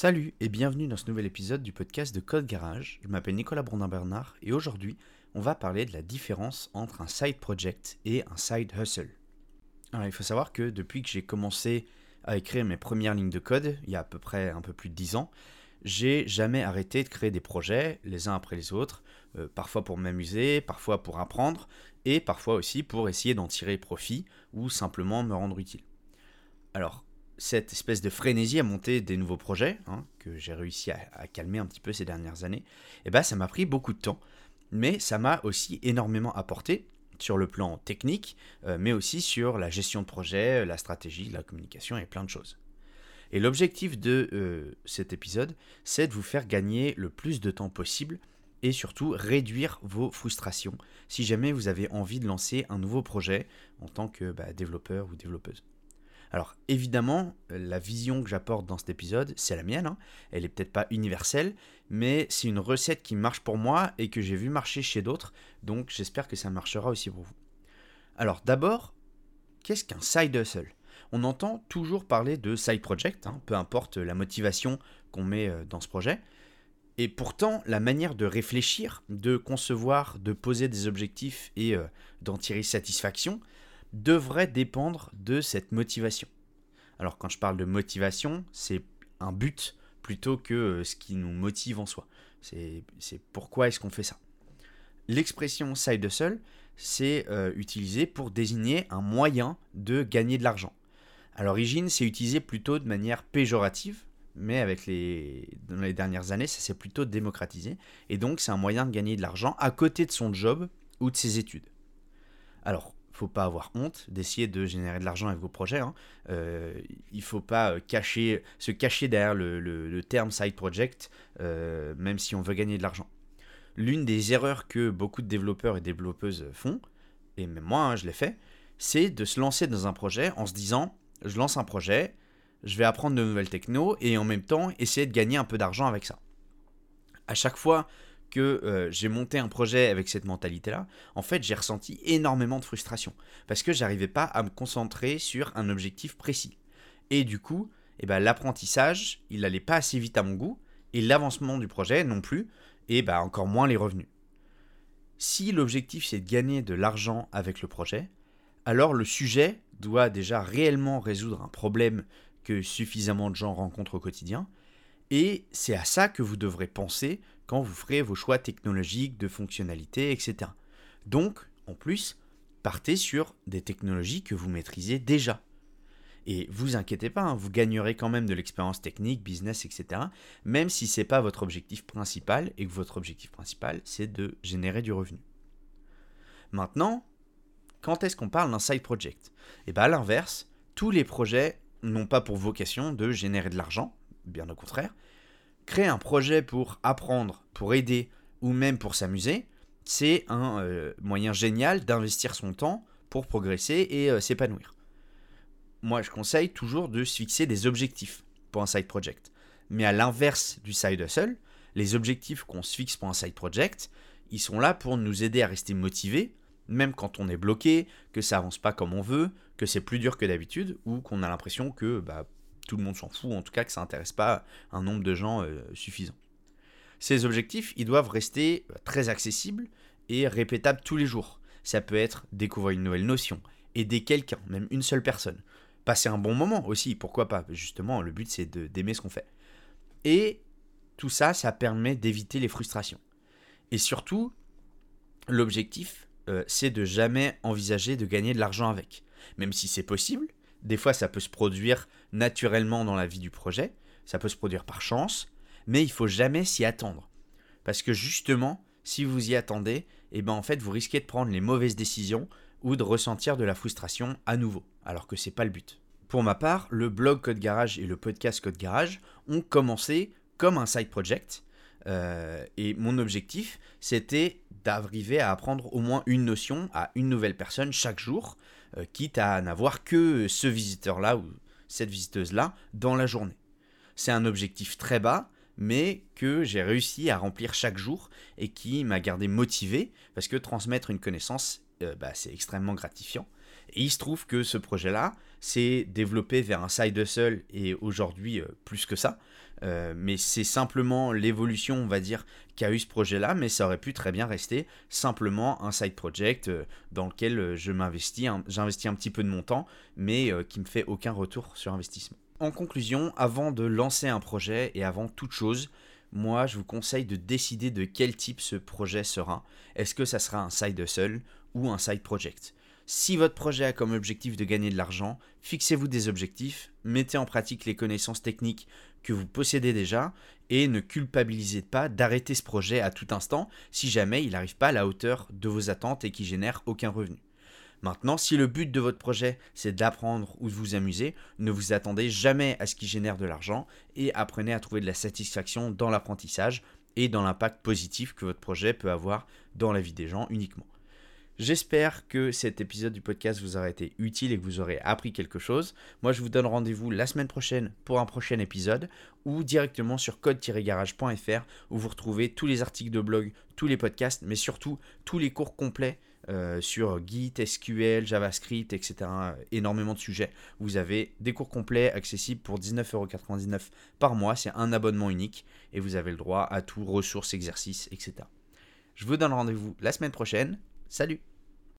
Salut et bienvenue dans ce nouvel épisode du podcast de Code Garage. Je m'appelle Nicolas Brondin-Bernard et aujourd'hui, on va parler de la différence entre un side project et un side hustle. Alors, il faut savoir que depuis que j'ai commencé à écrire mes premières lignes de code, il y a à peu près un peu plus de 10 ans, j'ai jamais arrêté de créer des projets les uns après les autres, euh, parfois pour m'amuser, parfois pour apprendre, et parfois aussi pour essayer d'en tirer profit ou simplement me rendre utile. Alors, cette espèce de frénésie à monter des nouveaux projets, hein, que j'ai réussi à, calmer un petit peu ces dernières années, eh ben, ça m'a pris beaucoup de temps, mais ça m'a aussi énormément apporté sur le plan technique, euh, mais aussi sur la gestion de projet, la stratégie, la communication et plein de choses. Et l'objectif de euh, cet épisode, c'est de vous faire gagner le plus de temps possible et surtout réduire vos frustrations si jamais vous avez envie de lancer un nouveau projet en tant que bah, développeur ou développeuse. Alors évidemment, la vision que j'apporte dans cet épisode, c'est la mienne. Hein. Elle est peut-être pas universelle, mais c'est une recette qui marche pour moi et que j'ai vu marcher chez d'autres, donc j'espère que ça marchera aussi pour vous. Alors d'abord, qu'est-ce qu'un side hustle? On entend toujours parler de side project, hein, peu importe la motivation qu'on met euh, dans ce projet. Et pourtant, la manière de réfléchir, de concevoir, de poser des objectifs et euh, d'en tirer satisfaction, devrait dépendre de cette motivation. Alors quand je parle de motivation, c'est un but plutôt que euh, ce qui nous motive en soi. C'est pourquoi est-ce qu'on fait ça. L'expression side hustle, c'est euh, utilisé pour désigner un moyen de gagner de l'argent. À l'origine, c'est utilisé plutôt de manière péjorative, mais avec les, dans les dernières années, ça s'est plutôt démocratisé. Et donc, c'est un moyen de gagner de l'argent à côté de son job ou de ses études. Alors, faut pas avoir honte d'essayer de générer de l'argent avec vos projets. Hein. Euh, il faut pas euh, cacher, se cacher derrière le, terme side project, euh, même si on veut gagner de l'argent. L'une des erreurs que beaucoup de développeurs et développeuses font, et même moi hein, je l'ai fait, c'est de se lancer dans un projet en se disant je lance un projet, je vais apprendre de nouvelles techno et en même temps essayer de gagner un peu d'argent avec ça. À chaque fois que euh, j'ai monté un projet avec cette mentalité-là, en fait, j'ai ressenti énormément de frustration parce que j'arrivais pas à me concentrer sur un objectif précis. Et du coup, eh ben, l'apprentissage, il n'allait pas assez vite à mon goût et l'avancement du projet non plus, et ben, encore moins les revenus. Si l'objectif c'est de gagner de l'argent avec le projet, alors le sujet doit déjà réellement résoudre un problème que suffisamment de gens rencontrent au quotidien, et c'est à ça que vous devrez penser quand vous ferez vos choix technologiques, de fonctionnalités, etc. Donc, en plus, partez sur des technologies que vous maîtrisez déjà. Et vous inquiétez pas, hein, vous gagnerez quand même de l'expérience technique, business, etc. Même si ce n'est pas votre objectif principal et que votre objectif principal, c'est de générer du revenu. Maintenant, quand est-ce qu'on parle d'un side project? Et eh bien à l'inverse, tous les projets n'ont pas pour vocation de générer de l'argent, bien au contraire, créer un projet pour apprendre, pour aider ou même pour s'amuser, c'est un euh, moyen génial d'investir son temps pour progresser et euh, s'épanouir. Moi, je conseille toujours de se fixer des objectifs pour un side project. Mais à l'inverse du side hustle, les objectifs qu'on se fixe pour un side project, ils sont là pour nous aider à rester motivés, même quand on est bloqué, que ça avance pas comme on veut, que c'est plus dur que d'habitude, ou qu'on a l'impression que bah, tout le monde s'en fout, en tout cas que ça n'intéresse pas un nombre de gens euh, suffisant. Ces objectifs, ils doivent rester euh, très accessibles et répétables tous les jours. Ça peut être découvrir une nouvelle notion, aider quelqu'un, même une seule personne. Passer un bon moment aussi, pourquoi pas Justement, le but c'est d'aimer ce qu'on fait. Et tout ça, ça permet d'éviter les frustrations. Et surtout, l'objectif, euh, c'est de jamais envisager de gagner de l'argent avec. Même si c'est possible, des fois, ça peut se produire naturellement dans la vie du projet, ça peut se produire par chance, mais il faut jamais s'y attendre. Parce que justement, si vous y attendez, eh ben en fait, vous risquez de prendre les mauvaises décisions ou de ressentir de la frustration à nouveau, alors que c'est pas le but. Pour ma part, le blog Code Garage et le podcast Code Garage ont commencé comme un side project. Euh, et mon objectif, c'était d'arriver à apprendre au moins une notion à une nouvelle personne chaque jour, euh, quitte à n'avoir que ce visiteur-là ou cette visiteuse-là dans la journée. C'est un objectif très bas, mais que j'ai réussi à remplir chaque jour et qui m'a gardé motivé, parce que transmettre une connaissance, euh, bah, c'est extrêmement gratifiant. Et il se trouve que ce projet-là s'est développé vers un side hustle et aujourd'hui euh, plus que ça. Euh, mais c'est simplement l'évolution, on va dire, qu'a eu ce projet-là, mais ça aurait pu très bien rester simplement un side project euh, dans lequel j'investis un petit peu de mon temps, mais qui me fait aucun retour sur investissement. En conclusion, avant de lancer un projet et avant toute chose, moi je vous conseille de décider de quel type ce projet sera. Est-ce que ça sera un side hustle ou un side project? Si votre projet a comme objectif de gagner de l'argent, fixez-vous des objectifs, mettez en pratique les connaissances techniques que vous possédez déjà et ne culpabilisez pas d'arrêter ce projet à tout instant si jamais il n'arrive pas à la hauteur de vos attentes et qui génère aucun revenu. Maintenant, si le but de votre projet c'est d'apprendre ou de vous amuser, ne vous attendez jamais à ce qui génère de l'argent et apprenez à trouver de la satisfaction dans l'apprentissage et dans l'impact positif que votre projet peut avoir dans la vie des gens uniquement. J'espère que cet épisode du podcast vous aura été utile et que vous aurez appris quelque chose. Moi, je vous donne rendez-vous la semaine prochaine pour un prochain épisode ou directement sur code-garage.fr où vous retrouvez tous les articles de blog, tous les podcasts, mais surtout tous les cours complets euh, sur Git, SQL, JavaScript, etc. Énormément de sujets. Vous avez des cours complets accessibles pour 19,99€ par mois. C'est un abonnement unique et vous avez le droit à tout, ressources, exercices, etc. Je vous donne rendez-vous la semaine prochaine. Salut